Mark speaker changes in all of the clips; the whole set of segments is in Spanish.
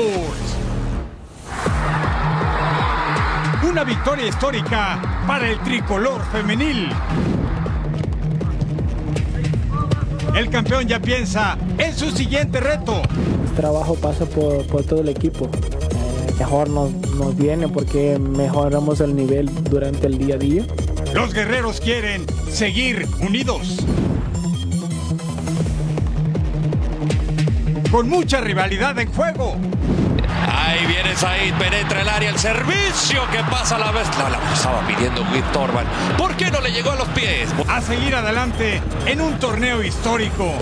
Speaker 1: Sports. Una victoria histórica para el tricolor femenil. El campeón ya piensa en su siguiente reto.
Speaker 2: El trabajo pasa por, por todo el equipo. Eh, mejor nos, nos viene porque mejoramos el nivel durante el día a día.
Speaker 1: Los guerreros quieren seguir unidos. Con mucha rivalidad en juego.
Speaker 3: Ahí viene Said, penetra el área, el servicio que pasa a la vez. La, la estaba pidiendo Witt Torban. ¿Por qué no le llegó a los pies?
Speaker 1: A seguir adelante en un torneo histórico.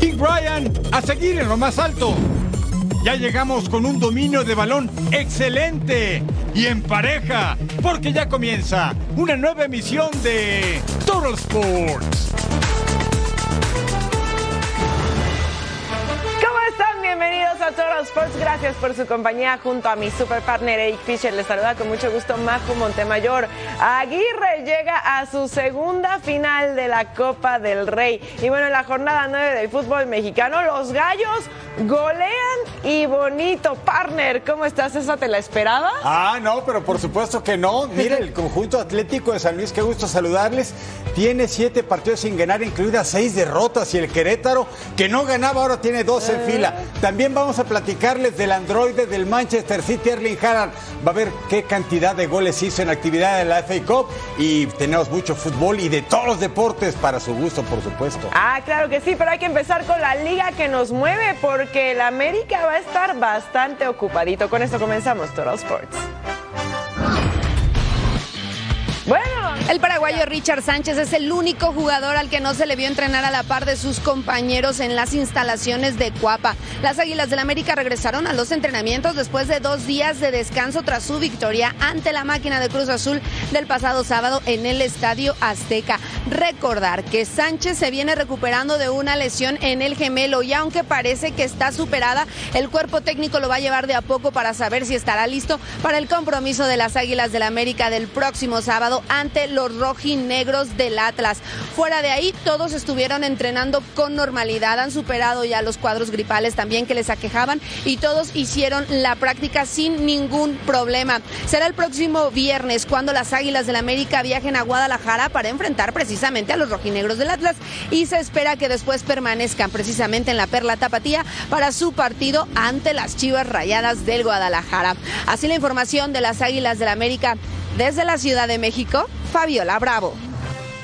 Speaker 1: King Brian a seguir en lo más alto. Ya llegamos con un dominio de balón excelente y en pareja, porque ya comienza una nueva emisión de Total Sports.
Speaker 4: A Total Sports. Gracias por su compañía junto a mi super partner Eric Fisher. Les saluda con mucho gusto Majo Montemayor. Aguirre llega a su segunda final de la Copa del Rey. Y bueno, en la jornada 9 del fútbol mexicano, los gallos golean y bonito. Partner, ¿cómo estás? ¿Esa te la esperaba?
Speaker 5: Ah, no, pero por supuesto que no. Mire, el conjunto atlético de San Luis, qué gusto saludarles. Tiene siete partidos sin ganar, incluidas seis derrotas. Y el Querétaro, que no ganaba, ahora tiene dos en fila. También vamos a platicarles del androide del Manchester City, Erling Haaland. Va a ver qué cantidad de goles hizo en actividad de la FA Cup. Y tenemos mucho fútbol y de todos los deportes para su gusto, por supuesto.
Speaker 4: Ah, claro que sí, pero hay que empezar con la liga que nos mueve porque el América va a estar bastante ocupadito. Con esto comenzamos Total Sports.
Speaker 6: El paraguayo Richard Sánchez es el único jugador al que no se le vio entrenar a la par de sus compañeros en las instalaciones de Cuapa. Las Águilas del América regresaron a los entrenamientos después de dos días de descanso tras su victoria ante la máquina de Cruz Azul del pasado sábado en el Estadio Azteca. Recordar que Sánchez se viene recuperando de una lesión en el gemelo y aunque parece que está superada, el cuerpo técnico lo va a llevar de a poco para saber si estará listo para el compromiso de las Águilas del América del próximo sábado ante los rojinegros del Atlas. Fuera de ahí, todos estuvieron entrenando con normalidad, han superado ya los cuadros gripales también que les aquejaban y todos hicieron la práctica sin ningún problema. Será el próximo viernes cuando las Águilas del América viajen a Guadalajara para enfrentar precisamente a los rojinegros del Atlas y se espera que después permanezcan precisamente en la Perla Tapatía para su partido ante las Chivas Rayadas del Guadalajara. Así la información de las Águilas del América desde la Ciudad de México, Fabiola Bravo.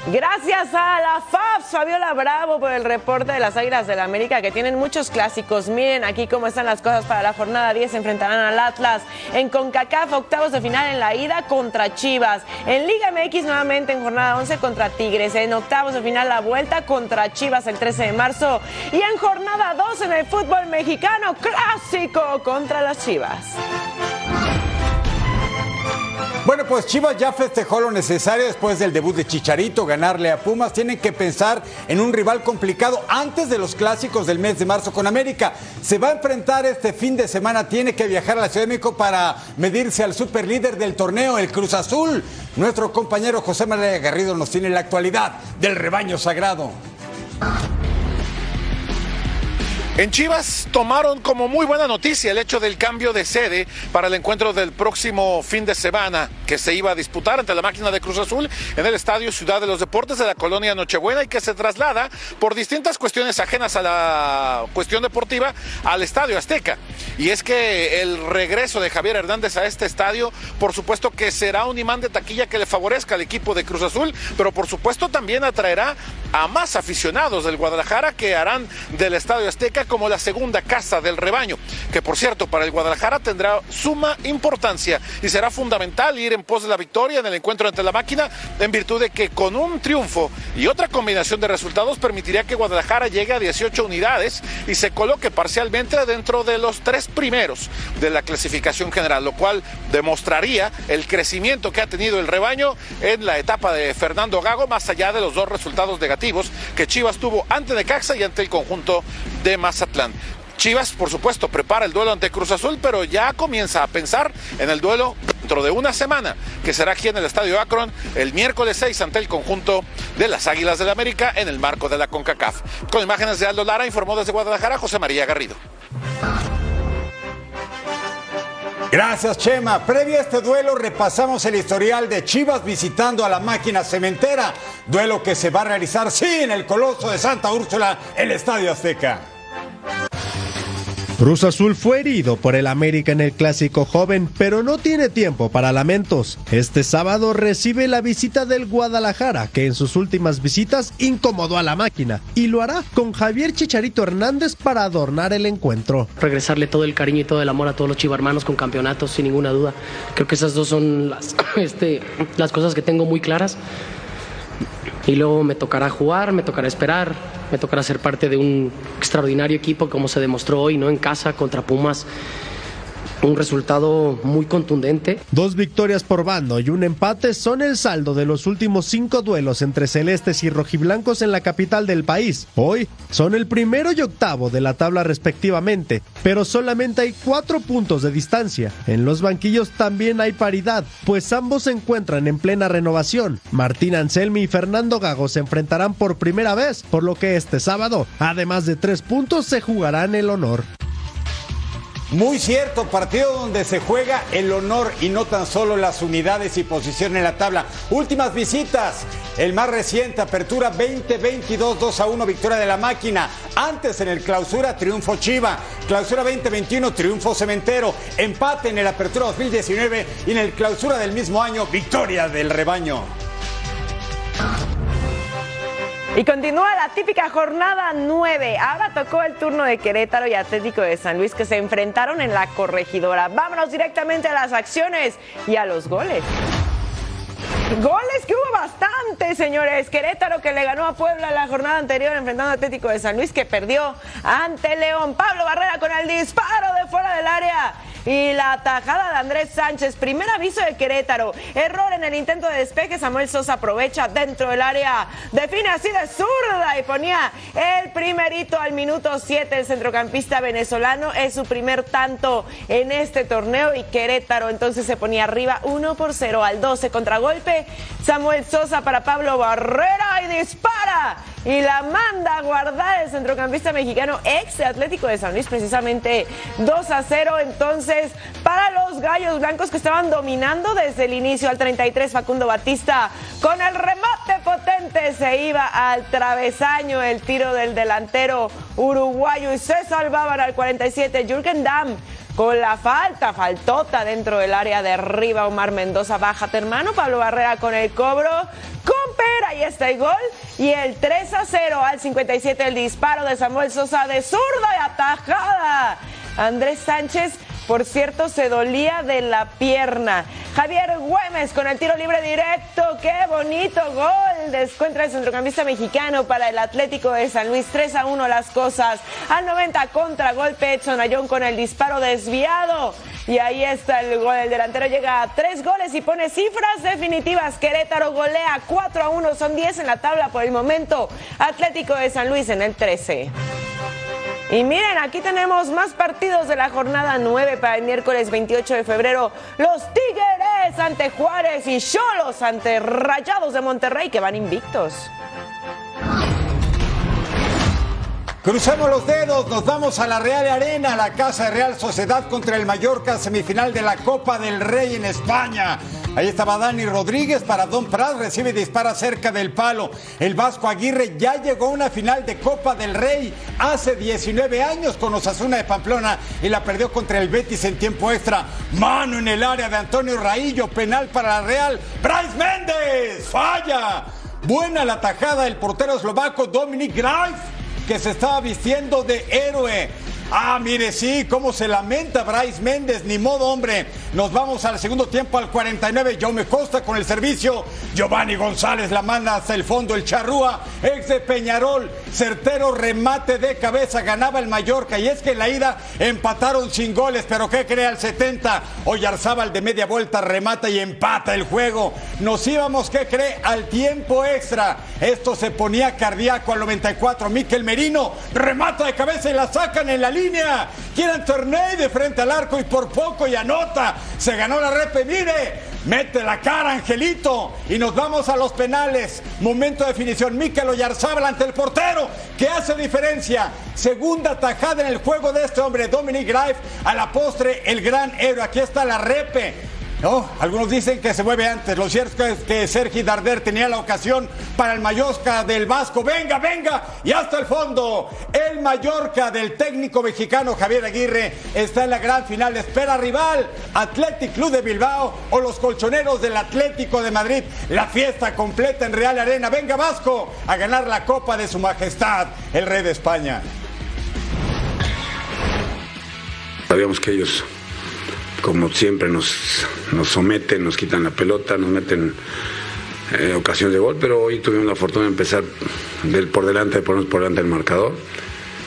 Speaker 4: Gracias a la FABS, Fabiola Bravo, por el reporte de las Águilas del América, que tienen muchos clásicos. Miren aquí cómo están las cosas para la jornada 10. Se enfrentarán al Atlas en CONCACAF, octavos de final en la ida contra Chivas. En Liga MX, nuevamente en jornada 11 contra Tigres. En octavos de final, la vuelta contra Chivas el 13 de marzo. Y en jornada 2 en el fútbol mexicano, clásico contra las Chivas.
Speaker 5: Bueno, pues Chivas ya festejó lo necesario después del debut de Chicharito, ganarle a Pumas. Tienen que pensar en un rival complicado antes de los clásicos del mes de marzo con América. Se va a enfrentar este fin de semana, tiene que viajar a la Ciudad de México para medirse al superlíder del torneo, el Cruz Azul. Nuestro compañero José María Garrido nos tiene la actualidad del rebaño sagrado.
Speaker 7: En Chivas tomaron como muy buena noticia el hecho del cambio de sede para el encuentro del próximo fin de semana que se iba a disputar ante la máquina de Cruz Azul en el Estadio Ciudad de los Deportes de la colonia Nochebuena y que se traslada por distintas cuestiones ajenas a la cuestión deportiva al Estadio Azteca. Y es que el regreso de Javier Hernández a este estadio, por supuesto que será un imán de taquilla que le favorezca al equipo de Cruz Azul, pero por supuesto también atraerá a más aficionados del Guadalajara que harán del Estadio Azteca como la segunda casa del rebaño, que por cierto para el Guadalajara tendrá suma importancia y será fundamental ir en pos de la victoria en el encuentro ante la máquina, en virtud de que con un triunfo y otra combinación de resultados permitiría que Guadalajara llegue a 18 unidades y se coloque parcialmente dentro de los tres primeros de la clasificación general, lo cual demostraría el crecimiento que ha tenido el rebaño en la etapa de Fernando Gago, más allá de los dos resultados negativos que Chivas tuvo ante Necaxa y ante el conjunto de Mazatlán. Chivas, por supuesto, prepara el duelo ante Cruz Azul, pero ya comienza a pensar en el duelo dentro de una semana, que será aquí en el Estadio Akron el miércoles 6 ante el conjunto de las Águilas del la América en el marco de la CONCACAF. Con imágenes de Aldo Lara, informó desde Guadalajara José María Garrido.
Speaker 5: Gracias, Chema. Previo a este duelo, repasamos el historial de Chivas visitando a la máquina cementera. Duelo que se va a realizar, sí, en el Coloso de Santa Úrsula, el Estadio Azteca.
Speaker 8: Cruz Azul fue herido por el América en el clásico joven, pero no tiene tiempo para lamentos. Este sábado recibe la visita del Guadalajara, que en sus últimas visitas incomodó a la máquina, y lo hará con Javier Chicharito Hernández para adornar el encuentro.
Speaker 9: Regresarle todo el cariño y todo el amor a todos los chivarmanos con campeonatos, sin ninguna duda. Creo que esas dos son las, este, las cosas que tengo muy claras. Y luego me tocará jugar, me tocará esperar, me tocará ser parte de un extraordinario equipo como se demostró hoy, ¿no? En casa contra Pumas un resultado muy contundente.
Speaker 8: Dos victorias por bando y un empate son el saldo de los últimos cinco duelos entre celestes y rojiblancos en la capital del país. Hoy son el primero y octavo de la tabla respectivamente, pero solamente hay cuatro puntos de distancia. En los banquillos también hay paridad, pues ambos se encuentran en plena renovación. Martín Anselmi y Fernando Gago se enfrentarán por primera vez, por lo que este sábado, además de tres puntos, se jugarán el honor.
Speaker 5: Muy cierto, partido donde se juega el honor y no tan solo las unidades y posición en la tabla. Últimas visitas, el más reciente, apertura 2022, 2 a 1, victoria de la máquina. Antes en el clausura, triunfo Chiva. Clausura 2021, triunfo Cementero. Empate en el apertura 2019 y en el clausura del mismo año, victoria del rebaño.
Speaker 4: Y continúa la típica jornada 9. Ahora tocó el turno de Querétaro y Atlético de San Luis que se enfrentaron en la corregidora. Vámonos directamente a las acciones y a los goles. Goles que hubo bastante, señores. Querétaro que le ganó a Puebla la jornada anterior enfrentando a Atlético de San Luis que perdió ante León. Pablo Barrera con el disparo de fuera del área. Y la tajada de Andrés Sánchez, primer aviso de Querétaro. Error en el intento de despeje. Samuel Sosa aprovecha dentro del área. Define así de zurda y ponía el primerito al minuto 7. El centrocampista venezolano es su primer tanto en este torneo. Y Querétaro entonces se ponía arriba 1 por 0 al 12. Contragolpe. Samuel Sosa para Pablo Barrera y dispara y la manda a guardar el centrocampista mexicano ex Atlético de San Luis, precisamente 2 a 0. Entonces, para los gallos blancos que estaban dominando desde el inicio al 33, Facundo Batista con el remate potente se iba al travesaño el tiro del delantero uruguayo y se salvaban al 47 Jürgen Damm con la falta, faltota dentro del área de arriba, Omar Mendoza, bájate hermano, Pablo Barrera con el cobro, Pera, ahí está el gol, y el 3 a 0 al 57 el disparo de Samuel Sosa de zurda y atajada. Andrés Sánchez por cierto, se dolía de la pierna. Javier Güemes con el tiro libre directo. ¡Qué bonito gol! Descuentra el centrocampista mexicano para el Atlético de San Luis. 3 a 1 las cosas. Al 90 contra golpe Edson Ayón con el disparo desviado. Y ahí está el gol. El delantero llega a tres goles y pone cifras definitivas. Querétaro golea 4 a 1. Son 10 en la tabla por el momento. Atlético de San Luis en el 13. Y miren, aquí tenemos más partidos de la jornada 9 para el miércoles 28 de febrero. Los Tigres ante Juárez y Cholos ante Rayados de Monterrey que van invictos.
Speaker 5: Cruzamos los dedos, nos vamos a la Real Arena, la casa de Real Sociedad contra el Mallorca, semifinal de la Copa del Rey en España. Ahí estaba Dani Rodríguez para Don Prat, recibe y dispara cerca del palo. El Vasco Aguirre ya llegó a una final de Copa del Rey hace 19 años con Osasuna de Pamplona y la perdió contra el Betis en tiempo extra. Mano en el área de Antonio Raillo, penal para la Real. Bryce Méndez, falla. Buena la tajada del portero eslovaco Dominic Greif que se estaba vistiendo de héroe. Ah, mire, sí, cómo se lamenta Bryce Méndez, ni modo, hombre. Nos vamos al segundo tiempo, al 49. Yo me costa con el servicio. Giovanni González la manda hasta el fondo. El Charrúa, ex de Peñarol, certero remate de cabeza, ganaba el Mallorca. Y es que en la ida empataron sin goles, pero ¿qué crea el 70? Oyarzábal de media vuelta remata y empata el juego. Nos íbamos, ¿qué cree? Al tiempo extra. Esto se ponía cardíaco al 94. Miquel Merino remata de cabeza y la sacan en la línea línea. Kieran Torney de frente al arco y por poco y anota. Se ganó la repe, mire. Mete la cara, Angelito. Y nos vamos a los penales. Momento de definición. Mikel Oyarzábal ante el portero. que hace diferencia? Segunda tajada en el juego de este hombre, Dominic Greif. A la postre, el gran héroe. Aquí está la repe. No, algunos dicen que se mueve antes. Lo cierto es que Sergi Darder tenía la ocasión para el Mallorca del Vasco. Venga, venga, y hasta el fondo. El Mallorca del técnico mexicano Javier Aguirre está en la gran final. Espera rival, Athletic Club de Bilbao o los colchoneros del Atlético de Madrid. La fiesta completa en Real Arena. Venga, Vasco, a ganar la Copa de Su Majestad, el Rey de España.
Speaker 10: Sabíamos que ellos como siempre nos, nos someten, nos quitan la pelota, nos meten eh, ocasiones de gol, pero hoy tuvimos la fortuna de empezar por delante, de ponernos por delante del marcador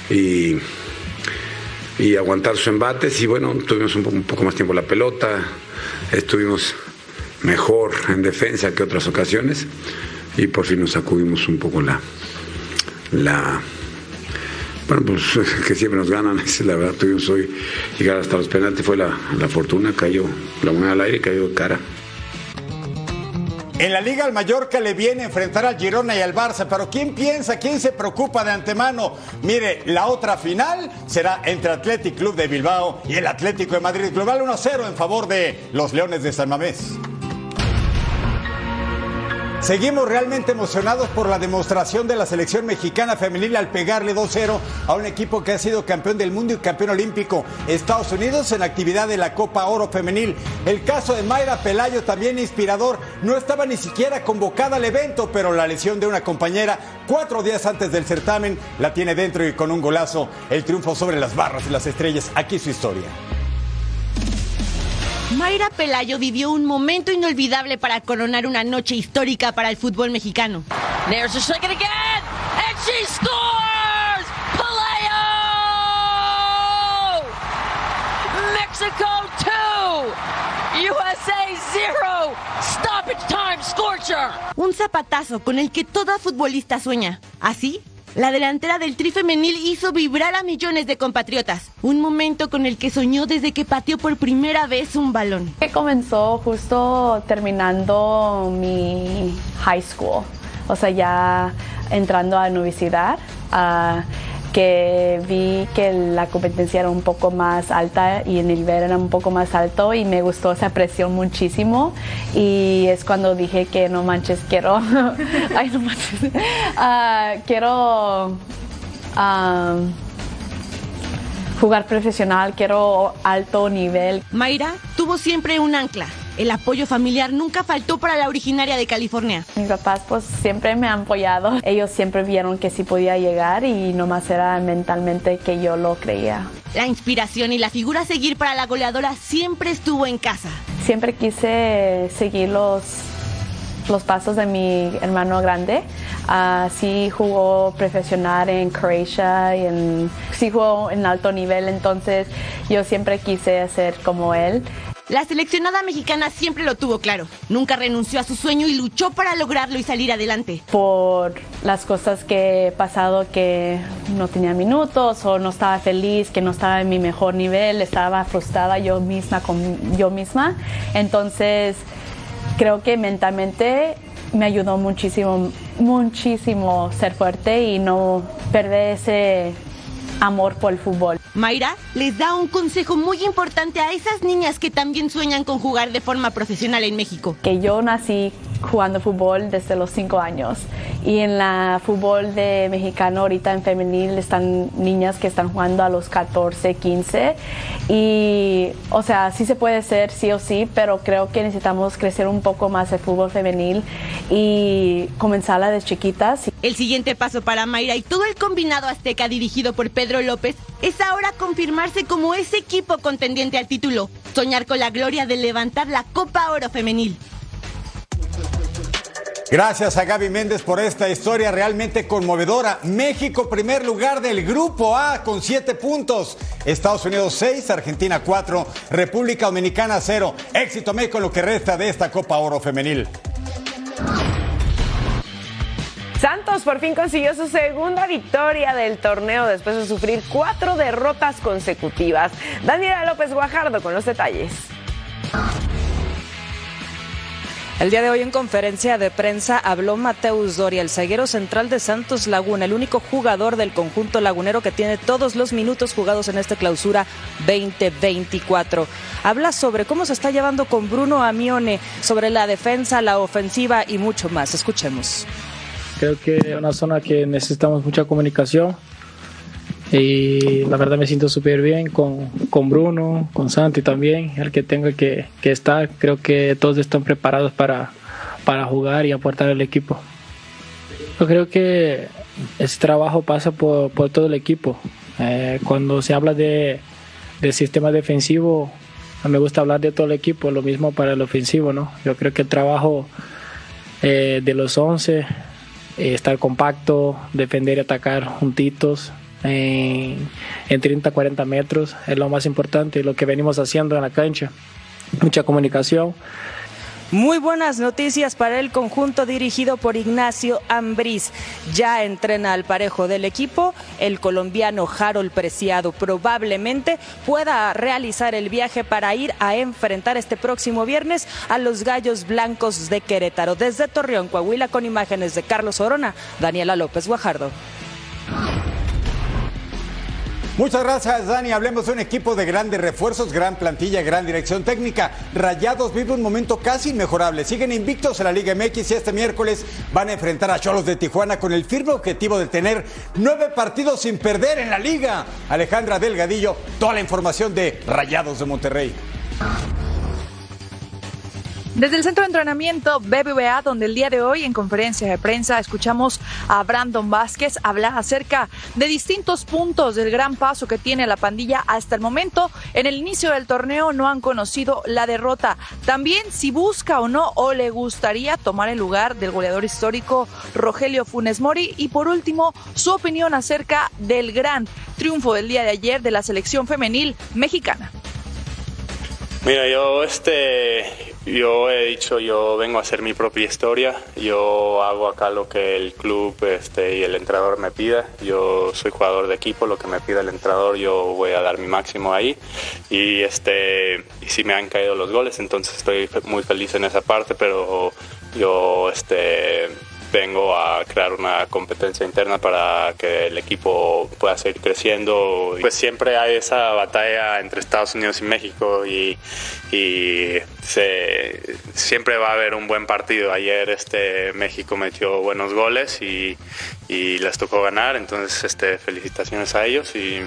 Speaker 10: y, y aguantar sus embates y bueno, tuvimos un, un poco más tiempo la pelota, estuvimos mejor en defensa que otras ocasiones y por fin nos sacudimos un poco la, la bueno, pues que siempre nos ganan, la verdad, tuvimos hoy llegar hasta los penaltis, fue la, la fortuna, cayó la moneda al aire, cayó de cara.
Speaker 5: En la Liga al Mallorca le viene a enfrentar al Girona y al Barça, pero ¿quién piensa, quién se preocupa de antemano? Mire, la otra final será entre Athletic Club de Bilbao y el Atlético de Madrid. Global 1-0 en favor de los Leones de San Mamés. Seguimos realmente emocionados por la demostración de la selección mexicana femenil al pegarle 2-0 a un equipo que ha sido campeón del mundo y campeón olímpico. Estados Unidos en actividad de la Copa Oro Femenil. El caso de Mayra Pelayo también inspirador. No estaba ni siquiera convocada al evento, pero la lesión de una compañera cuatro días antes del certamen la tiene dentro y con un golazo el triunfo sobre las barras y las estrellas. Aquí su historia.
Speaker 11: Mayra Pelayo vivió un momento inolvidable para coronar una noche histórica para el fútbol mexicano.
Speaker 12: There's a second again, and she scores! Pelayo! Mexico 2, USA 0, stoppage time scorcher.
Speaker 11: Un zapatazo con el que toda futbolista sueña. Así la delantera del Tri Femenil hizo vibrar a millones de compatriotas. Un momento con el que soñó desde que pateó por primera vez un balón.
Speaker 13: Que comenzó justo terminando mi high school. O sea, ya entrando a la universidad. Uh, que vi que la competencia era un poco más alta y el nivel era un poco más alto y me gustó esa presión muchísimo y es cuando dije que no manches, quiero, ay no manches, uh, quiero um, jugar profesional, quiero alto nivel.
Speaker 11: Mayra tuvo siempre un ancla el apoyo familiar nunca faltó para la originaria de California.
Speaker 13: Mis papás pues siempre me han apoyado. Ellos siempre vieron que sí podía llegar y nomás era mentalmente que yo lo creía.
Speaker 11: La inspiración y la figura a seguir para la goleadora siempre estuvo en casa.
Speaker 13: Siempre quise seguir los, los pasos de mi hermano grande. Uh, sí jugó profesional en Croacia y en, sí jugó en alto nivel, entonces yo siempre quise ser como él.
Speaker 11: La seleccionada mexicana siempre lo tuvo claro. Nunca renunció a su sueño y luchó para lograrlo y salir adelante.
Speaker 13: Por las cosas que he pasado que no tenía minutos o no estaba feliz, que no estaba en mi mejor nivel, estaba frustrada yo misma con yo misma. Entonces, creo que mentalmente me ayudó muchísimo, muchísimo ser fuerte y no perder ese amor por el fútbol.
Speaker 11: Mayra les da un consejo muy importante a esas niñas que también sueñan con jugar de forma profesional en México.
Speaker 13: Que yo nací jugando fútbol desde los 5 años y en la fútbol de mexicano ahorita en femenil están niñas que están jugando a los 14, 15 y o sea, sí se puede ser sí o sí, pero creo que necesitamos crecer un poco más el fútbol femenil y comenzarla desde chiquitas.
Speaker 11: El siguiente paso para Mayra y todo el combinado azteca dirigido por Pedro López es ahora confirmarse como ese equipo contendiente al título, soñar con la gloria de levantar la Copa Oro Femenil.
Speaker 5: Gracias a Gaby Méndez por esta historia realmente conmovedora. México, primer lugar del Grupo A con siete puntos. Estados Unidos 6, Argentina 4, República Dominicana 0. Éxito México en lo que resta de esta Copa Oro Femenil.
Speaker 4: Santos por fin consiguió su segunda victoria del torneo después de sufrir cuatro derrotas consecutivas. Daniela López Guajardo con los detalles.
Speaker 14: El día de hoy en conferencia de prensa habló Mateus Doria, el zaguero central de Santos Laguna, el único jugador del conjunto lagunero que tiene todos los minutos jugados en esta clausura 2024. Habla sobre cómo se está llevando con Bruno Amione, sobre la defensa, la ofensiva y mucho más. Escuchemos.
Speaker 2: Creo que es una zona que necesitamos mucha comunicación y la verdad me siento súper bien con, con, Bruno, con Santi también, el que tenga que, que, estar. Creo que todos están preparados para, para jugar y aportar al equipo. Yo creo que ese trabajo pasa por, por todo el equipo. Eh, cuando se habla de, del sistema defensivo, me gusta hablar de todo el equipo, lo mismo para el ofensivo. ¿no? Yo creo que el trabajo eh, de los 11, eh, estar compacto, defender y atacar juntitos, en, en 30, 40 metros. Es lo más importante, lo que venimos haciendo en la cancha. Mucha comunicación.
Speaker 14: Muy buenas noticias para el conjunto dirigido por Ignacio Ambriz. Ya entrena al parejo del equipo. El colombiano Harold Preciado probablemente pueda realizar el viaje para ir a enfrentar este próximo viernes a los Gallos Blancos de Querétaro. Desde Torreón, Coahuila, con imágenes de Carlos Orona, Daniela López Guajardo.
Speaker 5: Muchas gracias, Dani. Hablemos de un equipo de grandes refuerzos, gran plantilla, gran dirección técnica. Rayados vive un momento casi inmejorable. Siguen invictos en la Liga MX y este miércoles van a enfrentar a Cholos de Tijuana con el firme objetivo de tener nueve partidos sin perder en la liga. Alejandra Delgadillo, toda la información de Rayados de Monterrey.
Speaker 15: Desde el centro de entrenamiento BBVA, donde el día de hoy en conferencia de prensa escuchamos a Brandon Vázquez hablar acerca de distintos puntos del gran paso que tiene la pandilla hasta el momento. En el inicio del torneo no han conocido la derrota. También si busca o no o le gustaría tomar el lugar del goleador histórico Rogelio Funes Mori. Y por último, su opinión acerca del gran triunfo del día de ayer de la selección femenil mexicana.
Speaker 16: Mira, yo este yo he dicho, yo vengo a hacer mi propia historia, yo hago acá lo que el club este, y el entrenador me pida, yo soy jugador de equipo, lo que me pida el entrenador yo voy a dar mi máximo ahí. Y, este, y si me han caído los goles, entonces estoy muy feliz en esa parte, pero yo este, vengo a crear una competencia interna para que el equipo pueda seguir creciendo. Pues siempre hay esa batalla entre Estados Unidos y México y, y se, siempre va a haber un buen partido. Ayer este México metió buenos goles y, y les tocó ganar, entonces este, felicitaciones a ellos y,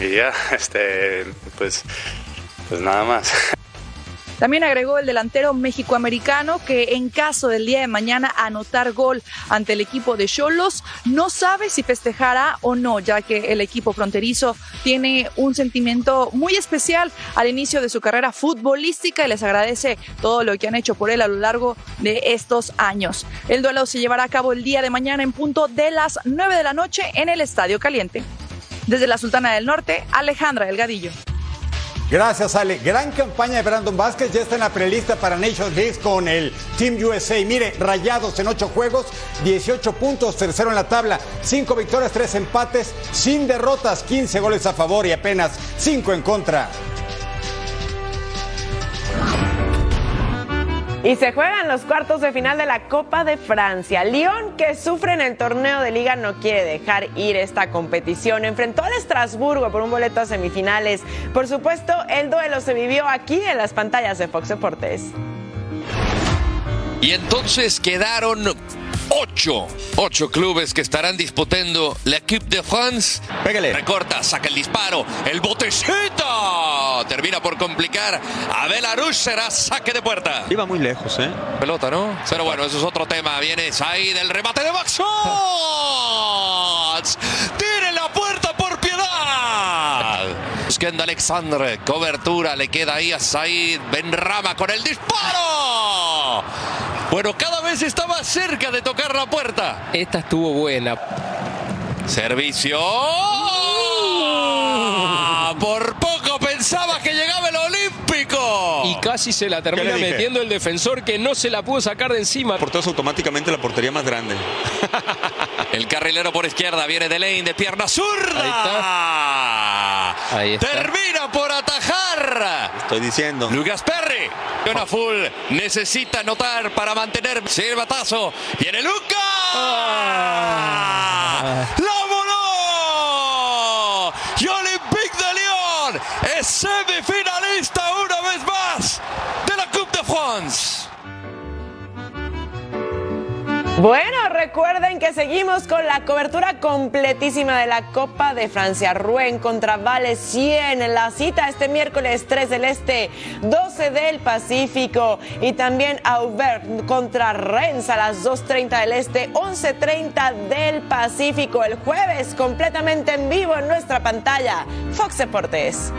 Speaker 16: y ya, este, pues, pues nada más.
Speaker 15: También agregó el delantero mexicoamericano que en caso del día de mañana anotar gol ante el equipo de Cholos, no sabe si festejará o no, ya que el equipo fronterizo tiene un sentimiento muy especial al inicio de su carrera futbolística y les agradece todo lo que han hecho por él a lo largo de estos años. El duelo se llevará a cabo el día de mañana en punto de las 9 de la noche en el Estadio Caliente. Desde la Sultana del Norte, Alejandra Delgadillo.
Speaker 5: Gracias, Ale. Gran campaña de Brandon Vázquez. Ya está en la prelista para Nations League con el Team USA. Mire, rayados en ocho juegos, 18 puntos, tercero en la tabla, cinco victorias, tres empates, sin derrotas, 15 goles a favor y apenas cinco en contra.
Speaker 4: Y se juegan los cuartos de final de la Copa de Francia. Lyon, que sufre en el torneo de liga, no quiere dejar ir esta competición. Enfrentó al Estrasburgo por un boleto a semifinales. Por supuesto, el duelo se vivió aquí en las pantallas de Fox Deportes.
Speaker 3: Y entonces quedaron ocho, ocho clubes que estarán disputando la Coupe de France.
Speaker 5: Pégale.
Speaker 3: Recorta, saca el disparo, el botecito. Termina por complicar. A Belarus será saque de puerta.
Speaker 17: Iba muy lejos, ¿eh?
Speaker 3: Pelota, ¿no? Pero bueno, eso es otro tema. Viene ahí del remate de Max Tiene la puerta por piedad. Buscando Alexandre. Cobertura. Le queda ahí a Said Benrama con el disparo. Bueno, cada vez está más cerca de tocar la puerta.
Speaker 18: Esta estuvo buena.
Speaker 3: Servicio. Por poco pensaba que llegaba el Olímpico.
Speaker 18: Y casi se la termina metiendo el defensor que no se la pudo sacar de encima.
Speaker 17: Porteros automáticamente la portería más grande.
Speaker 3: El carrilero por izquierda viene de Lane de pierna zurda.
Speaker 18: Ahí está.
Speaker 3: Termina por atajar.
Speaker 17: Estoy diciendo.
Speaker 3: Lucas Perry. Una full necesita anotar para mantener el batazo. Viene Luca. ¡La voló! Y Olympique de Lyon es semifinalista una vez más de la
Speaker 4: Bueno, recuerden que seguimos con la cobertura completísima de la Copa de Francia. Rouen contra Vale 100 en la cita este miércoles 3 del Este, 12 del Pacífico. Y también Aubert contra Rennes a las 2.30 del Este, 11.30 del Pacífico. El jueves completamente en vivo en nuestra pantalla. Fox Deportes.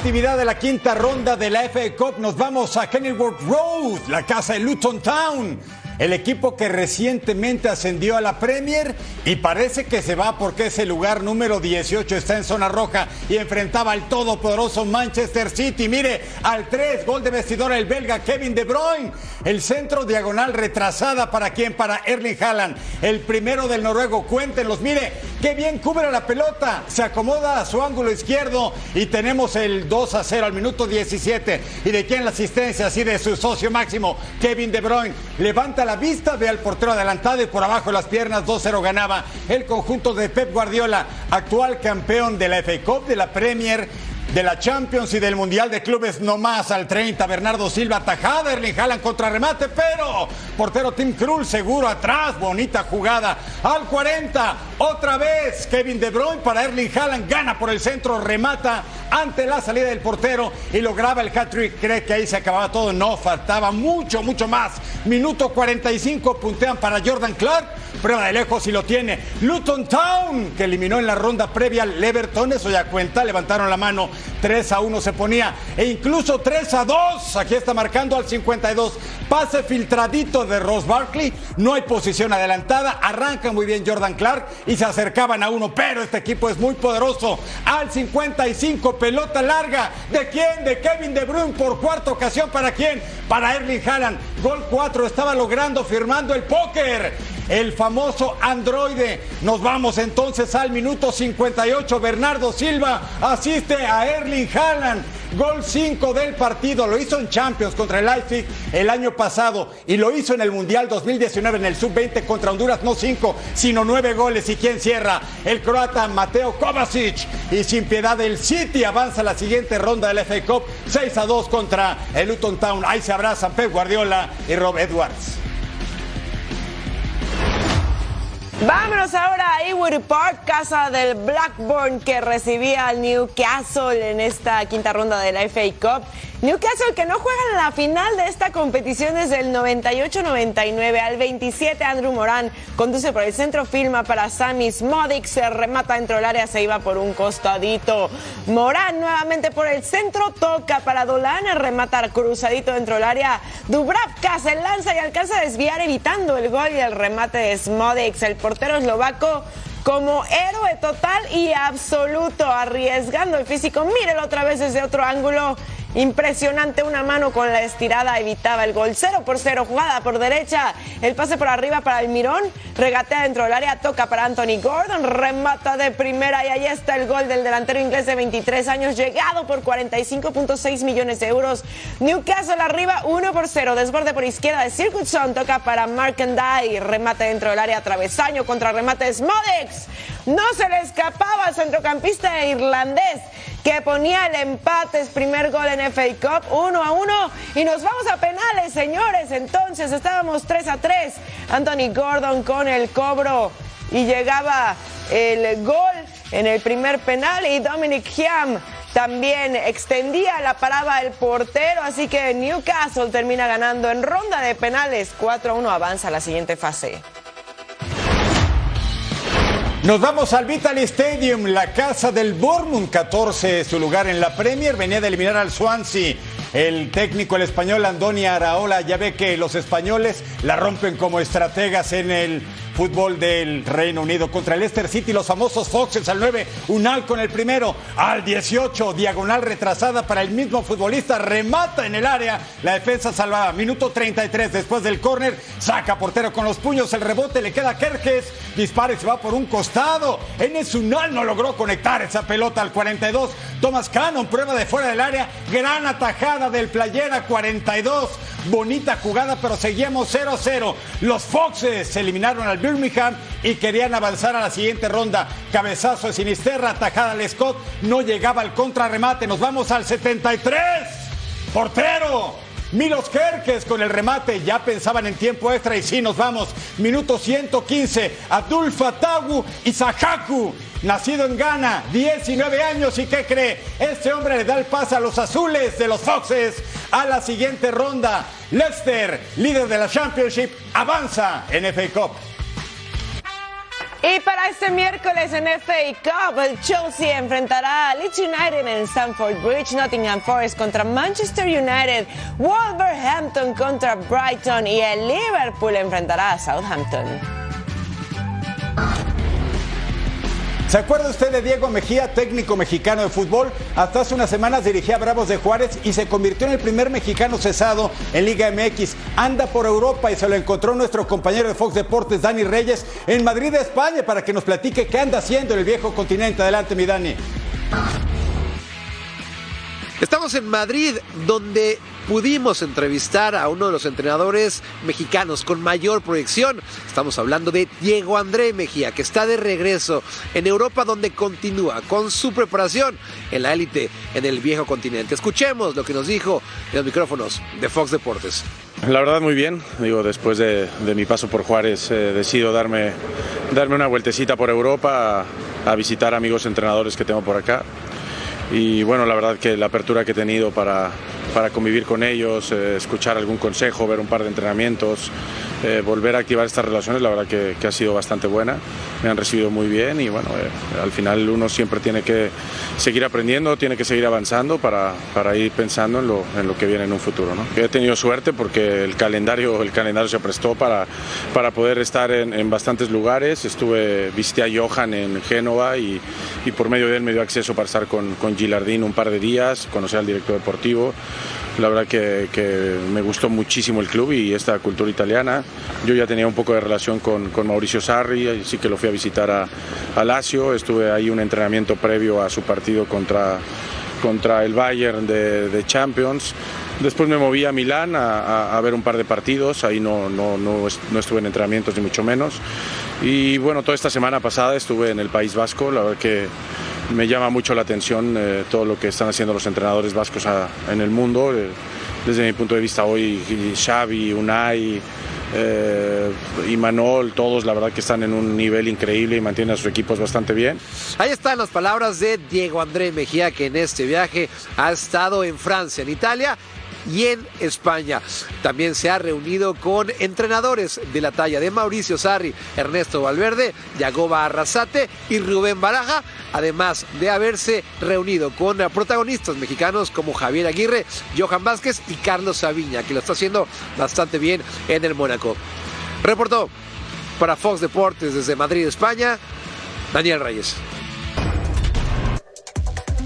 Speaker 5: Actividad de la quinta ronda de la FA Cup. Nos vamos a Kenilworth Road, la casa de Luton Town. El equipo que recientemente ascendió a la Premier y parece que se va porque ese lugar número 18 está en zona roja y enfrentaba al todopoderoso Manchester City. Mire, al 3, gol de vestidor el belga Kevin De Bruyne. El centro diagonal retrasada para quién? Para Erling Haaland. El primero del noruego, cuéntenlos. Mire, qué bien cubre la pelota. Se acomoda a su ángulo izquierdo y tenemos el 2 a 0 al minuto 17. ¿Y de quién la asistencia? Así de su socio máximo, Kevin De Bruyne. Levanta la vista, ve al portero adelantado y por abajo las piernas 2-0 ganaba el conjunto de Pep Guardiola, actual campeón de la FA Cup, de la Premier de la Champions y del Mundial de Clubes no más al 30. Bernardo Silva tajada, Erling Haaland contra remate, pero portero Tim Krul seguro atrás, bonita jugada. Al 40, otra vez Kevin De Bruyne para Erling Haaland, gana por el centro, remata ante la salida del portero y lograba el hat-trick. Cree que ahí se acababa todo, no, faltaba mucho, mucho más. Minuto 45, puntean para Jordan Clark, prueba de lejos y lo tiene. Luton Town, que eliminó en la ronda previa al Everton, eso ya cuenta, levantaron la mano 3 a 1 se ponía e incluso 3 a 2. Aquí está marcando al 52. Pase filtradito de Ross Barkley. No hay posición adelantada. Arranca muy bien Jordan Clark y se acercaban a uno. Pero este equipo es muy poderoso. Al 55, pelota larga. ¿De quién? De Kevin De Bruyne por cuarta ocasión. ¿Para quién? Para Erling Haaland. Gol 4 estaba logrando firmando el póker. El famoso androide. Nos vamos entonces al minuto 58. Bernardo Silva asiste a Erling Haaland. Gol 5 del partido. Lo hizo en Champions contra el Leipzig el año pasado y lo hizo en el Mundial 2019 en el Sub-20 contra Honduras. No 5, sino 9 goles. ¿Y quién cierra? El croata Mateo Kovacic. Y sin piedad el City avanza a la siguiente ronda del FA Cup. 6 a 2 contra el Luton Town. Ahí se abrazan Pep Guardiola y Rob Edwards.
Speaker 4: Vámonos ahora a Ewood Park, casa del Blackburn que recibía al Newcastle en esta quinta ronda de la FA Cup. Newcastle que no juega en la final de esta competición desde el 98-99 al 27 Andrew Moran conduce por el centro filma para Sammy Smodic se remata dentro del área se iba por un costadito Moran nuevamente por el centro toca para Dolan remata cruzadito dentro del área Dubravka se lanza y alcanza a desviar evitando el gol y el remate de Smodic el portero eslovaco como héroe total y absoluto, arriesgando el físico. Mírelo otra vez desde otro ángulo. Impresionante, una mano con la estirada evitaba el gol. 0 por 0, jugada por derecha. El pase por arriba para el Mirón. Regatea dentro del área, toca para Anthony Gordon. Remata de primera y ahí está el gol del delantero inglés de 23 años, llegado por 45.6 millones de euros. Newcastle arriba, 1 por 0. Desborde por izquierda de Circuitson. Toca para Markendai. Remate dentro del área, travesaño contra remate de Smodex. No se le escapaba al centrocampista irlandés que ponía el empate, es primer gol en FA Cup, 1 a 1 y nos vamos a penales, señores. Entonces estábamos 3 a 3. Anthony Gordon con el cobro y llegaba el gol en el primer penal y Dominic Hiam también extendía la parada el portero, así que Newcastle termina ganando en ronda de penales 4 a 1, avanza a la siguiente fase.
Speaker 5: Nos vamos al Vitaly Stadium, la casa del Bournemouth, 14 su lugar en la Premier, venía de eliminar al Swansea. El técnico, el español Andoni Araola, ya ve que los españoles la rompen como estrategas en el fútbol del Reino Unido contra el Leicester City, los famosos Foxes al 9, Unal con el primero, al 18, diagonal retrasada para el mismo futbolista, remata en el área, la defensa salvada, minuto 33 después del córner, saca portero con los puños, el rebote le queda a Kerkes, dispara y se va por un costado, Enes Unal no logró conectar esa pelota al 42, Thomas Cannon prueba de fuera del área, gran atajada del playera 42, bonita jugada pero seguimos 0-0, los Foxes se eliminaron al Birmingham y querían avanzar a la siguiente ronda. Cabezazo de Sinisterra, atajada al Scott, no llegaba al contrarremate. Nos vamos al 73. Portero. Milos Kerkes con el remate, ya pensaban en tiempo extra y sí, nos vamos. Minuto 115, Abdul Fatawu Isahaku, nacido en Ghana, 19 años y ¿qué cree? Este hombre le da el pase a los azules de los Foxes a la siguiente ronda. Leicester, líder de la Championship, avanza en FA Cup.
Speaker 4: Y para este miércoles en FA Cup, el Chelsea enfrentará a Leeds United en Stamford Bridge, Nottingham Forest contra Manchester United, Wolverhampton contra Brighton y el Liverpool enfrentará a Southampton.
Speaker 5: ¿Se acuerda usted de Diego Mejía, técnico mexicano de fútbol? Hasta hace unas semanas dirigía a Bravos de Juárez y se convirtió en el primer mexicano cesado en Liga MX. Anda por Europa y se lo encontró nuestro compañero de Fox Deportes, Dani Reyes, en Madrid, España, para que nos platique qué anda haciendo en el viejo continente. Adelante, mi Dani.
Speaker 17: Estamos en Madrid, donde pudimos entrevistar a uno de los entrenadores mexicanos con mayor proyección. Estamos hablando de Diego André Mejía, que está de regreso en Europa, donde continúa con su preparación en la élite en el viejo continente. Escuchemos lo que nos dijo en los micrófonos de Fox Deportes.
Speaker 19: La verdad muy bien, digo, después de, mi paso por Juárez eh, decido darme, darme una vueltecita por Europa a visitar amigos entrenadores que tengo por acá y bueno, la verdad que la apertura que he tenido para, para convivir con ellos, eh, escuchar algún consejo, ver un par de entrenamientos, eh, volver a activar estas relaciones, la verdad que, que, ha sido bastante buena. Me han recibido muy bien y bueno, eh, al final uno siempre tiene que seguir aprendiendo, tiene que seguir avanzando para, para ir pensando en lo, en lo, que viene en un futuro. ¿no? He tenido suerte porque el calendario, el calendario se prestó para, para poder estar en, en bastantes lugares. Estuve, visité a Johan en Génova y, y, por medio de él me dio acceso para estar con, con Gilardín un par de días, conocer al director deportivo. La verdad que, me gustó muchísimo el club y esta cultura italiana. Yo ya tenía un poco de relación con, Mauricio Sarri, así que lo fui a visitar a, a, Lazio. Estuve ahí un entrenamiento previo a su partido contra, contra el Bayern de, de Champions. Después me moví a Milán a, a, a, ver un par de partidos, ahí no, no, no, no, estuve en entrenamientos ni mucho menos. Y bueno, toda esta semana pasada estuve en el País Vasco, la verdad que me llama mucho la atención eh, todo lo que están haciendo los entrenadores vascos en el mundo. Eh, desde mi punto de vista hoy, Xavi, Unai, eh, y todos la verdad que están en un nivel increíble y mantienen a sus equipos bastante bien.
Speaker 17: Ahí están las palabras de Diego André Mejía, que en este viaje ha estado en Francia, en Italia y en España. También se ha reunido con entrenadores de la talla de Mauricio Sarri, Ernesto Valverde, Yagoba Arrasate y Rubén Baraja, además de haberse reunido con protagonistas mexicanos como Javier Aguirre, Johan Vázquez y Carlos Sabiña, que lo está haciendo bastante bien en el Mónaco. Reportó para Fox Deportes desde Madrid, España, Daniel Reyes.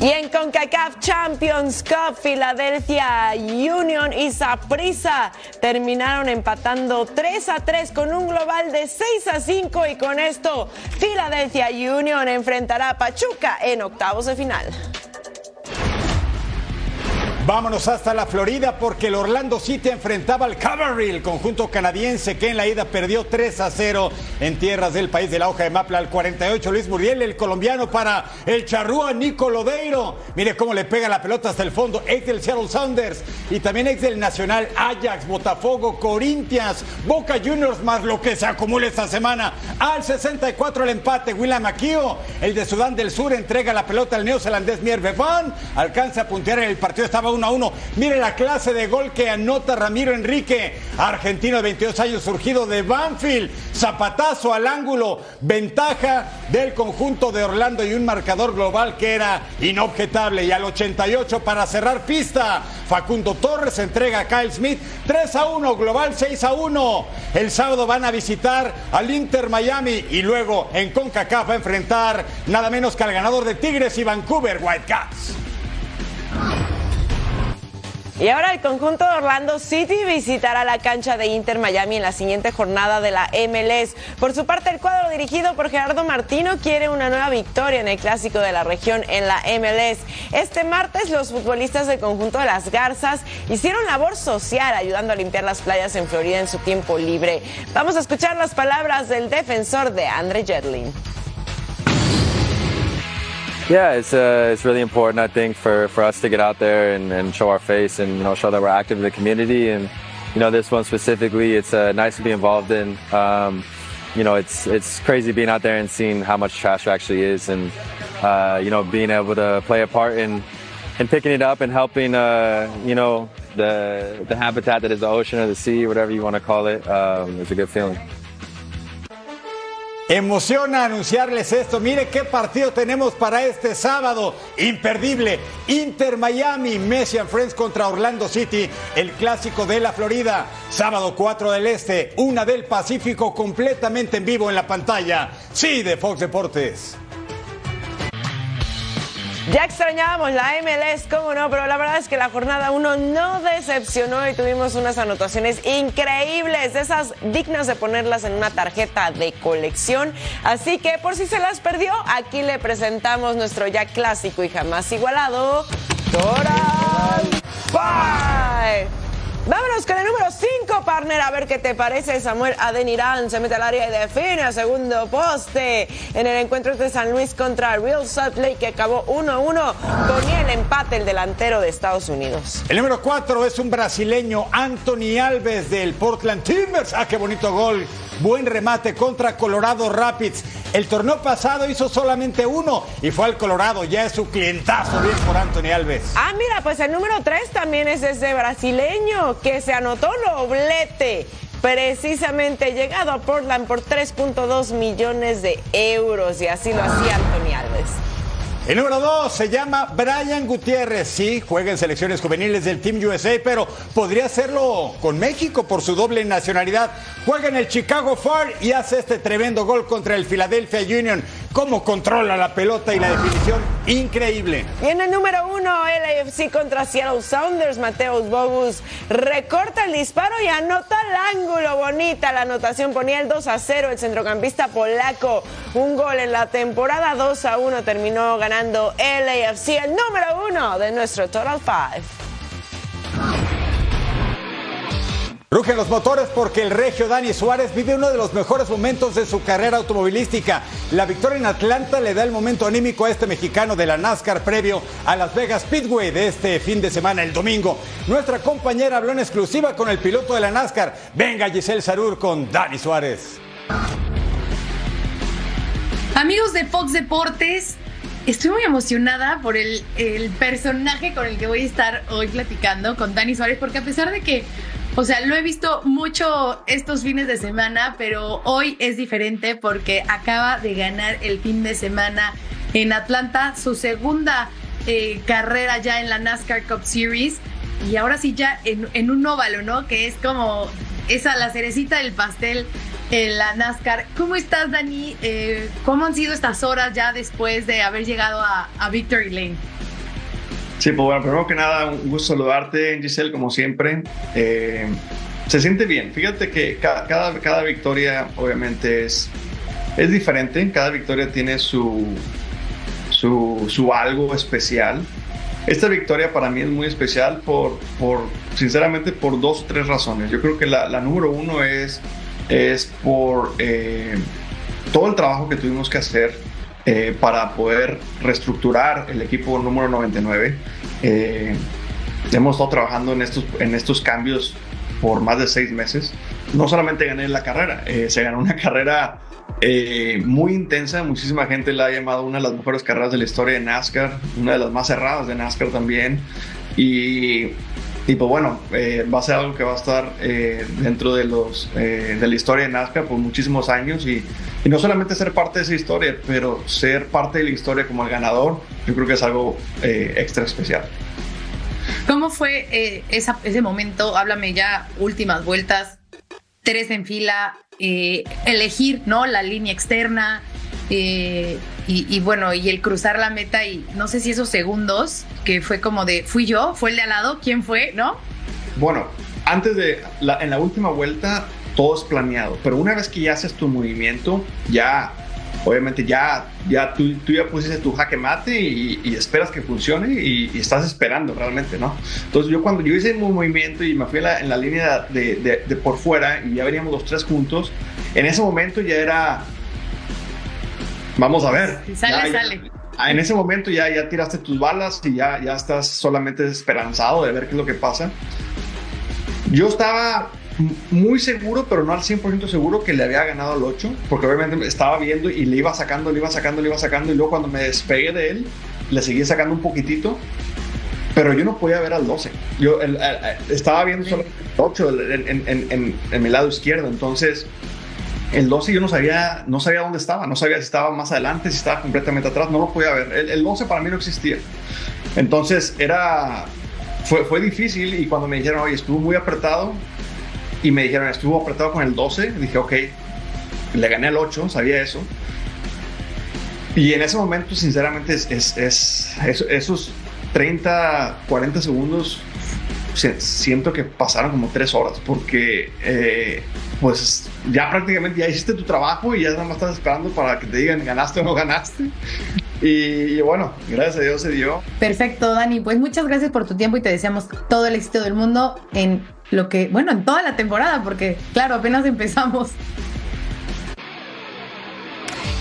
Speaker 4: Y en CONCACAF Champions Cup, Philadelphia Union y Saprissa terminaron empatando 3 a 3 con un global de 6 a 5 y con esto Philadelphia Union enfrentará a Pachuca en octavos de final.
Speaker 5: Vámonos hasta la Florida porque el Orlando City enfrentaba al Cavalry, el conjunto canadiense que en la ida perdió 3 a 0 en tierras del país de la hoja de Mapla al 48. Luis Muriel, el colombiano para el charrúa Nico Lodeiro. Mire cómo le pega la pelota hasta el fondo. Ex del Seattle Sounders y también ex del Nacional Ajax, Botafogo, Corinthians, Boca Juniors más lo que se acumula esta semana. Al 64 el empate. William Akio, el de Sudán del Sur, entrega la pelota al neozelandés Mierve Van. Alcanza a puntear en el partido. Estaba 1 a 1. Mire la clase de gol que anota Ramiro Enrique, argentino de 22 años, surgido de Banfield. Zapatazo al ángulo, ventaja del conjunto de Orlando y un marcador global que era inobjetable. Y al 88 para cerrar pista, Facundo Torres entrega a Kyle Smith 3 a 1, global 6 a 1. El sábado van a visitar al Inter Miami y luego en CONCACAF va a enfrentar nada menos que al ganador de Tigres y Vancouver Whitecaps.
Speaker 4: Y ahora el conjunto de Orlando City visitará la cancha de Inter Miami en la siguiente jornada de la MLS. Por su parte, el cuadro dirigido por Gerardo Martino quiere una nueva victoria en el clásico de la región en la MLS. Este martes, los futbolistas del conjunto de las Garzas hicieron labor social ayudando a limpiar las playas en Florida en su tiempo libre. Vamos a escuchar las palabras del defensor de Andre Jedlin.
Speaker 20: Yeah, it's uh, it's really important, I think, for, for us to get out there and, and show our face and you know show that we're active in the community. And you know, this one specifically, it's uh, nice to be involved in. Um, you know, it's it's crazy being out there and seeing how much trash actually is, and uh, you know, being able to play a part in in picking it up and helping. Uh, you know, the the habitat that is the ocean or the sea, whatever you want to call it. Um, it's a good feeling.
Speaker 5: Emociona anunciarles esto. Mire qué partido tenemos para este sábado. Imperdible. Inter Miami, Messi and Friends contra Orlando City, el clásico de la Florida. Sábado 4 del Este, una del Pacífico completamente en vivo en la pantalla. Sí, de Fox Deportes.
Speaker 4: Ya extrañábamos la MLS, cómo no, pero la verdad es que la jornada 1 no decepcionó y tuvimos unas anotaciones increíbles, esas dignas de ponerlas en una tarjeta de colección. Así que por si se las perdió, aquí le presentamos nuestro ya clásico y jamás igualado, Toral Five. Vámonos con el número 5, partner. A ver qué te parece. Samuel Adenirán se mete al área y define a segundo poste en el encuentro de San Luis contra Real Salt Lake que acabó 1-1 con el empate el delantero de Estados Unidos.
Speaker 5: El número 4 es un brasileño, Anthony Alves del Portland Timbers. Ah, qué bonito gol. Buen remate contra Colorado Rapids. El torneo pasado hizo solamente uno y fue al Colorado. Ya es su clientazo. Bien por Anthony Alves.
Speaker 4: Ah, mira, pues el número 3 también es ese brasileño que se anotó doblete. Precisamente llegado a Portland por 3.2 millones de euros y así lo hacía Anthony Alves.
Speaker 5: El número 2 se llama Brian Gutiérrez. Sí, juega en selecciones juveniles del Team USA, pero podría hacerlo con México por su doble nacionalidad. Juega en el Chicago Fire y hace este tremendo gol contra el Philadelphia Union. Cómo controla la pelota y la definición, increíble.
Speaker 4: Y en el número 1, LAFC contra Seattle Sounders, Mateus Bogus recorta el disparo y anota el ángulo. Bonita la anotación, ponía el 2 a 0 el centrocampista polaco. Un gol en la temporada 2 a 1 terminó ganando LAFC, el número 1 de nuestro Total 5.
Speaker 5: Rugen los motores porque el regio Dani Suárez vive uno de los mejores momentos de su carrera automovilística. La victoria en Atlanta le da el momento anímico a este mexicano de la NASCAR previo a Las Vegas Speedway de este fin de semana, el domingo. Nuestra compañera habló en exclusiva con el piloto de la NASCAR. Venga Giselle Sarur con Dani Suárez.
Speaker 21: Amigos de Fox Deportes, Estoy muy emocionada por el, el, personaje con el que voy a estar hoy platicando con Dani Suárez, porque a pesar de que, o sea, lo he visto mucho estos fines de semana, pero hoy es diferente porque acaba de ganar el fin de semana en Atlanta, su segunda eh, carrera ya en la NASCAR Cup Series, y ahora sí ya en, un óvalo, ¿no? Que es como esa, la cerecita del pastel en la NASCAR. ¿Cómo estás, Dani? Eh, ¿Cómo han sido estas horas ya después de haber llegado a, Victory Lane?
Speaker 22: Sí, pues bueno, primero que nada, un gusto saludarte, Giselle, como siempre. Eh, se siente bien. Fíjate que cada, cada, cada, victoria, obviamente, es, es diferente. Cada victoria tiene su, su, su algo especial. Esta victoria para mí es muy especial por, por sinceramente, por dos o tres razones. Yo creo que la, la número uno es es por eh, todo el trabajo que tuvimos que hacer eh, para poder reestructurar el equipo número 99. Eh, hemos estado trabajando en estos, en estos cambios por más de seis meses. No solamente gané la carrera, se ganó una carrera muy intensa. Muchísima gente la ha llamado una de las mejores carreras de la historia de NASCAR, una de las más cerradas de NASCAR también. Y, y pues bueno, eh, va a ser algo que va a estar eh, dentro de, los, eh, de la historia de NASCAR por muchísimos años y, y no solamente ser parte de esa historia, pero ser parte de la historia como el ganador, yo creo que es algo eh, extra especial.
Speaker 21: ¿Cómo fue eh, esa- ese momento? Háblame ya, últimas vueltas, tres en fila, eh, elegir ¿no? la línea externa eh, y, bueno, y el cruzar la meta y no sé si esos segundos que fue como de, fui yo, fue el de al lado, ¿quién fue? ¿No?
Speaker 22: Bueno, antes de, la, en la última vuelta, todo es planeado, pero una vez que ya haces tu movimiento, ya, obviamente ya, ya tú, tú ya pusiste tu jaque mate y, esperas que funcione y, estás esperando realmente, ¿no? Entonces yo cuando yo hice mi movimiento y me fui en la línea de- de por fuera y ya veníamos los tres juntos, en ese momento ya era, vamos a ver.
Speaker 21: Sale,
Speaker 22: Ya- ya-
Speaker 21: sale.
Speaker 22: Ah, en ese momento ya, ya tiraste tus balas y ya, ya estás solamente esperanzado de ver qué es lo que pasa. Yo estaba muy seguro, pero no al 100% seguro que le había ganado al 8, porque obviamente me estaba viendo y le iba sacando, le iba sacando, le iba sacando, y luego cuando me despegué de él, le seguí sacando un poquitito, pero yo no podía ver al 12. Yo el- el- el- estaba viendo solo el 8 en, en- en- en- en mi lado izquierdo, entonces el 12 yo no sabía, no sabía dónde estaba, no sabía si estaba más adelante, si estaba completamente atrás, no lo podía ver. El, el 12 para mí no existía. Entonces era, fue, fue difícil y cuando me dijeron, oye, estuvo muy apretado y me dijeron, estuvo apretado con el 12, dije, ok, le gané al 8, sabía eso. Y en ese momento, sinceramente, es, es- es- es- esos 30, 40 segundos se- siento que pasaron como tres horas porque eh, pues ya prácticamente ya hiciste tu trabajo y ya nada más estás esperando para que te digan ganaste o no ganaste y, y bueno gracias a Dios se dio
Speaker 21: Perfecto, Dani. Pues muchas gracias por tu tiempo y te deseamos todo el éxito del mundo en lo que, bueno, en toda la temporada, porque claro, apenas empezamos.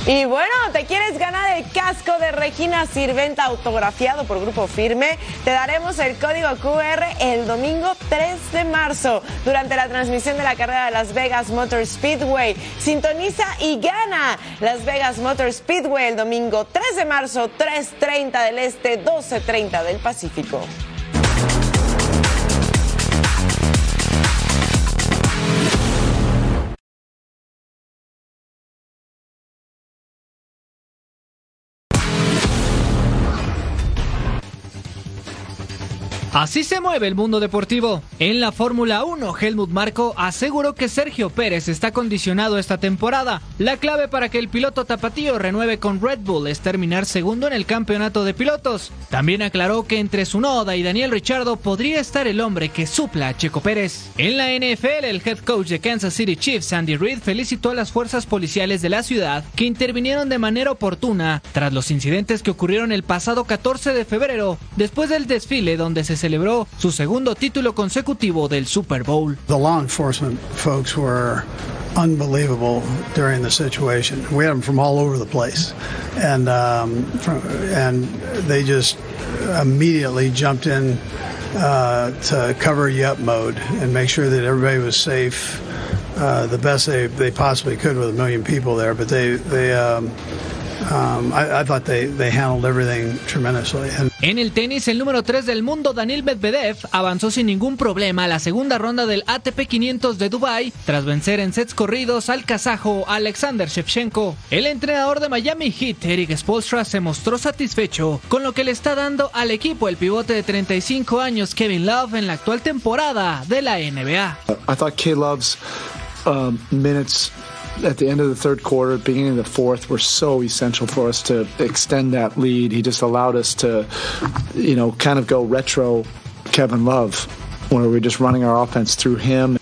Speaker 4: Y bueno, ¿te quieres ganar el casco de Regina Sirventa autografiado por Grupo Firme? Te daremos el código QR el domingo 3 de marzo durante la transmisión de la carrera de Las Vegas Motor Speedway. Sintoniza y gana Las Vegas Motor Speedway el domingo 3 de marzo, 3.30 del Este, 12.30 del Pacífico.
Speaker 23: Así se mueve el mundo deportivo. En la Fórmula 1, Helmut Marko aseguró que Sergio Pérez está condicionado esta temporada. La clave para que el piloto tapatío renueve con Red Bull es terminar segundo en el campeonato de pilotos. También aclaró que entre Noda y Daniel Richardo podría estar el hombre que supla a Checo Pérez. En la NFL, el head coach de Kansas City Chiefs, Andy Reid, felicitó a las fuerzas policiales de la ciudad que intervinieron de manera oportuna tras los incidentes que ocurrieron el pasado 14 de febrero, después del desfile donde se celebró su segundo título consecutivo del Super Bowl.
Speaker 24: The law enforcement folks were unbelievable during the situation. We had them from all over the place, and um, from, and they just immediately jumped in uh, to cover you up mode and make sure that everybody was safe. Uh, the best they, they possibly could with a million people there, but they they um, um, I, I thought they, they handled everything tremendously. And
Speaker 23: En el tenis, el número 3 del mundo, Daniel Medvedev, avanzó sin ningún problema a la segunda ronda del ATP 500 de Dubai tras vencer en sets corridos al kazajo Alexander Shevchenko. El entrenador de Miami Heat, Eric Spoelstra, se mostró satisfecho con lo que le está dando al equipo el pivote de 35 años Kevin Love en la actual temporada de la NBA.
Speaker 25: I thought K Love's um, minutes at the end of the third quarter, beginning of the fourth, were so essential for us to extend that lead. He just allowed us to, you know, kind of go retro Kevin Love, where we're just running our offense through him.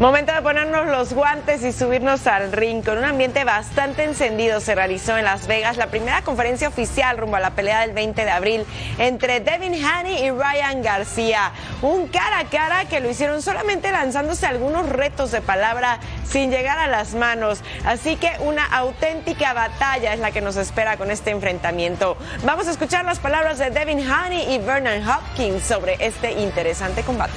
Speaker 4: Momento ponernos los guantes y subirnos al ring. Con un ambiente bastante encendido se realizó en Las Vegas la primera conferencia oficial rumbo a la pelea del 20 de abril entre Devin Haney y Ryan García. Un cara a cara que lo hicieron solamente lanzándose algunos retos de palabra sin llegar a las manos. Así que una auténtica batalla es la que nos espera con este enfrentamiento. Vamos a escuchar las palabras de Devin Haney y Vernon Hopkins sobre este interesante combate.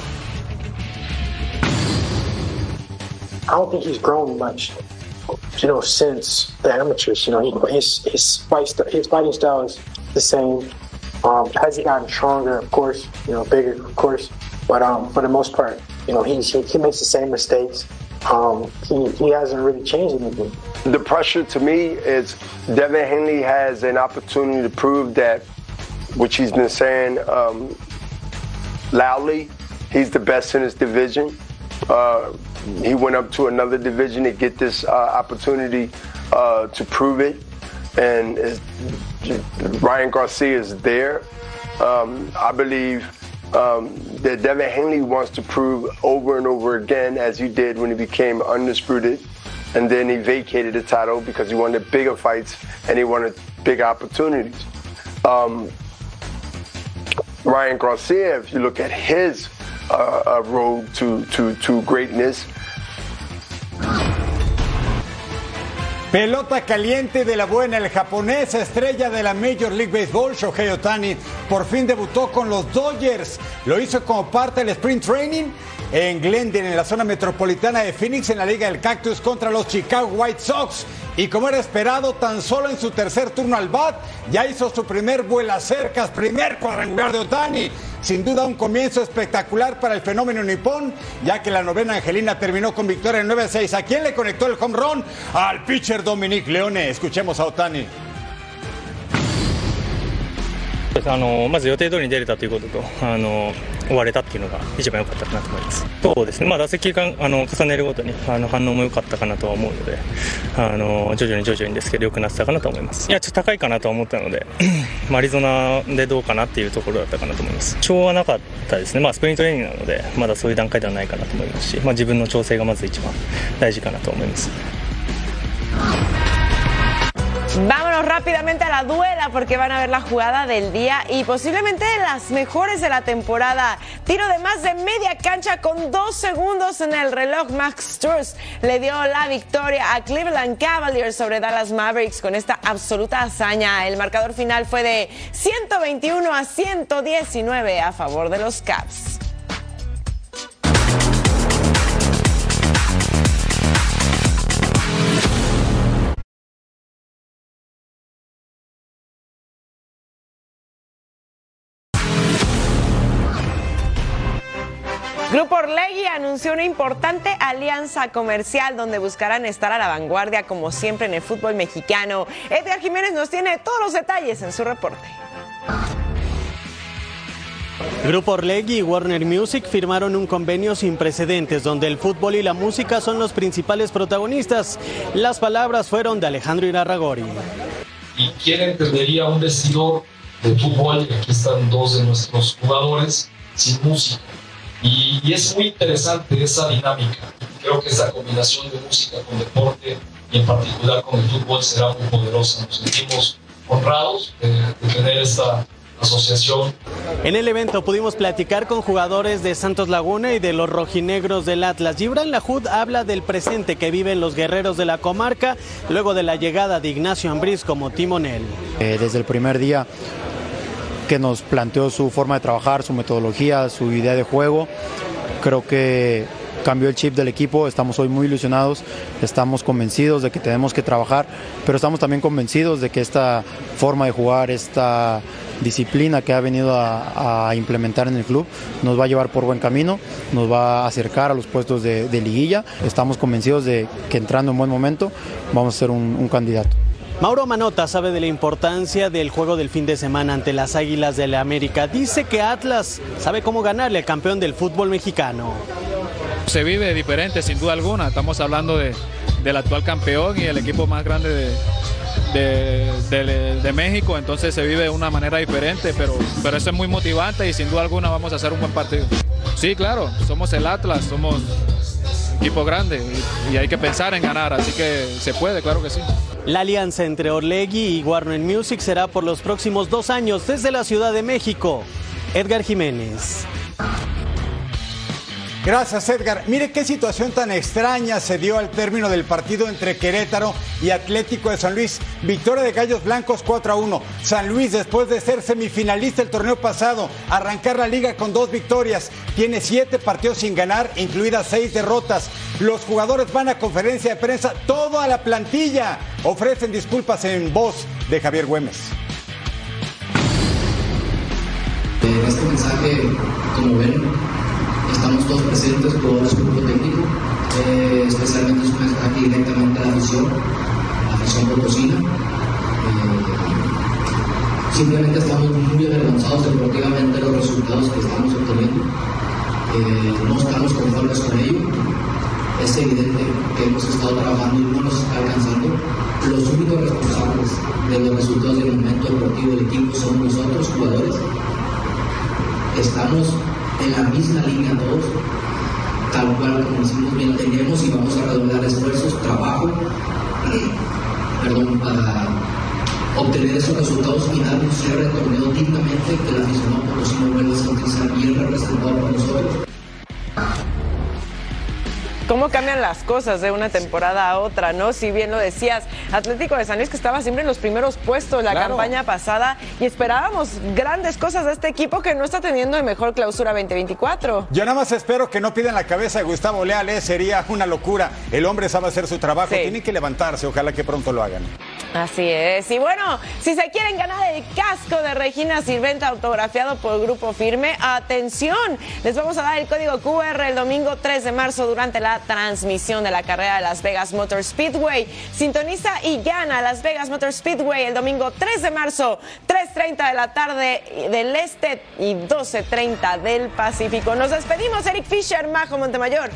Speaker 26: I don't think he's grown much, you know, since the amateurs. You know, he, his his fight his fighting style is the same. Um, has he gotten stronger? Of course, you know, bigger, of course. But um, for the most part, you know, he's, he, he makes the same mistakes. Um, he, he hasn't really changed anything.
Speaker 27: The pressure to me is Devin Henley has an opportunity to prove that, which he's been saying um, loudly, he's the best in his division. Uh, he went up to another division to get this uh, opportunity uh, to prove it. And Ryan Garcia is there. Um, I believe um, that Devin Hanley wants to prove over and over again, as he did when he became undisputed. And then he vacated the title because he wanted bigger fights and he wanted big opportunities. Um, Ryan Garcia, if you look at his uh, road to, to, to greatness,
Speaker 5: Pelota caliente de la buena, el japonés estrella de la Major League Baseball, Shohei Otani, por fin debutó con los Dodgers. Lo hizo como parte del Sprint Training en Glendale, en la zona metropolitana de Phoenix, en la Liga del Cactus contra los Chicago White Sox. Y como era esperado, tan solo en su tercer turno al bat, ya hizo su primer vuela cercas, primer cuadrangular de Otani. Sin duda un comienzo espectacular para el fenómeno nipón, ya que la novena Angelina terminó con victoria en 9-6. ¿A quién le conectó el home run? Al pitcher Dominic Leone. Escuchemos a Otani.
Speaker 28: あのまず予定通りに出れたということとあの 終われたっていうのが一番良かったかなと思います。そうですね、まあ、打席間あの重ねるごとにあの反応も良かったかなとは思うのであの徐々に徐々にですけど良くなってたかなと思います。いやちょっと高いかなと思ったので まあアリゾナでどうかなっていうところだったかなと思います。調はなかったですね、まあ、スプリントレーニングなのでまだそういう段階ではないかなと思いますし、まあ、自分の調整がまず一番大事かなと思います。
Speaker 4: Vámonos rápidamente a la duela porque van a ver la jugada del día y posiblemente las mejores de la temporada. Tiro de más de media cancha con dos segundos en el reloj. Max Sturz le dio la victoria a Cleveland Cavaliers sobre Dallas Mavericks con esta absoluta hazaña. El marcador final fue de 121 a 119 a favor de los Cavs. Anunció una importante alianza comercial donde buscarán estar a la vanguardia como siempre en el fútbol mexicano. Edgar Jiménez nos tiene todos los detalles en su reporte.
Speaker 29: Grupo Orlegui y Warner Music firmaron un convenio sin precedentes donde el fútbol y la música son los principales protagonistas. Las palabras fueron de Alejandro Irarragori.
Speaker 30: ¿Y quién entendería un vestidor de fútbol? Aquí están dos de nuestros jugadores sin música. Y, y, es muy interesante esa dinámica. Creo que esa combinación de música con deporte y en particular con el fútbol será muy poderosa. Nos sentimos honrados de, de tener esta asociación.
Speaker 29: En el evento pudimos platicar con jugadores de Santos Laguna y de los rojinegros del Atlas. Gibran Lajud habla del presente que viven los guerreros de la comarca luego de la llegada de Ignacio Ambriz como timonel.
Speaker 31: Eh, desde el primer día que nos planteó su forma de trabajar, su metodología, su idea de juego. Creo que cambió el chip del equipo, estamos hoy muy ilusionados, estamos convencidos de que tenemos que trabajar, pero estamos también convencidos de que esta forma de jugar, esta disciplina que ha venido a, implementar en el club nos va a llevar por buen camino, nos va a acercar a los puestos de, liguilla, estamos convencidos de que entrando en buen momento vamos a ser un candidato.
Speaker 29: Mauro Manota sabe de la importancia del juego del fin de semana ante las Águilas de la América. Dice que Atlas sabe cómo ganarle al campeón del fútbol mexicano.
Speaker 32: Se vive diferente, sin duda alguna. Estamos hablando de, del actual campeón y el equipo más grande de, México, entonces se vive de una manera diferente, pero, pero eso es muy motivante y sin duda alguna vamos a hacer un buen partido. Sí, claro, somos el Atlas, somos equipo grande y hay que pensar en ganar, así que se puede, claro que sí.
Speaker 29: La alianza entre Orlegui y Warner Music será por los próximos dos años desde la Ciudad de México. Edgar Jiménez.
Speaker 5: Gracias, Edgar. Mire qué situación tan extraña se dio al término del partido entre Querétaro y Atlético de San Luis. Victoria de Gallos Blancos 4 a 1. San Luis, después de ser semifinalista el torneo pasado, arrancar la liga con dos victorias, tiene siete partidos sin ganar, incluidas seis derrotas. Los jugadores van a conferencia de prensa, toda la plantilla. Ofrecen disculpas en voz de Javier Güemes.
Speaker 33: en este mensaje, como ven, estamos todos presentes, jugadores grupo técnico, eh, especialmente es un mensaje directamente a la afición, la afición potosina. Eh, simplemente estamos muy avergonzados deportivamente de los resultados que estamos obteniendo. Eh, no estamos conformes con ello. Es evidente que hemos estado trabajando y no nos está alcanzando. Los únicos responsables de los resultados del momento deportivo del equipo somos nosotros, jugadores. Estamos en la misma línea todos, tal cual como decimos bien tenemos y vamos a redoblar esfuerzos, trabajo, perdón, para obtener esos resultados y dar un cierre de torneo dignamente que el aficionado potosino vuelva a sentirse bien representado por nosotros.
Speaker 4: Cómo cambian las cosas de una temporada a otra, ¿no? Si bien lo decías, Atlético de San Luis que estaba siempre en los primeros puestos la
Speaker 5: Claro.
Speaker 4: campaña pasada y esperábamos grandes cosas de este equipo que no está teniendo de mejor clausura 2024.
Speaker 5: Yo nada más espero que no pidan la cabeza de Gustavo Leal, ¿eh? sería una locura. El hombre sabe hacer su trabajo, tiene que levantarse, ojalá que pronto lo hagan.
Speaker 4: Así es. Y bueno, si se quieren ganar el casco de Regina Sirventa autografiado por Grupo Firme, atención, les vamos a dar el código QR el domingo 3 de marzo durante la transmisión de la carrera de Las Vegas Motor Speedway. Sintoniza y gana Las Vegas Motor Speedway el domingo 3 de marzo, 3.30 de la tarde del este y 12.30 del Pacífico. Nos despedimos, Eric Fisher, Majo Montemayor,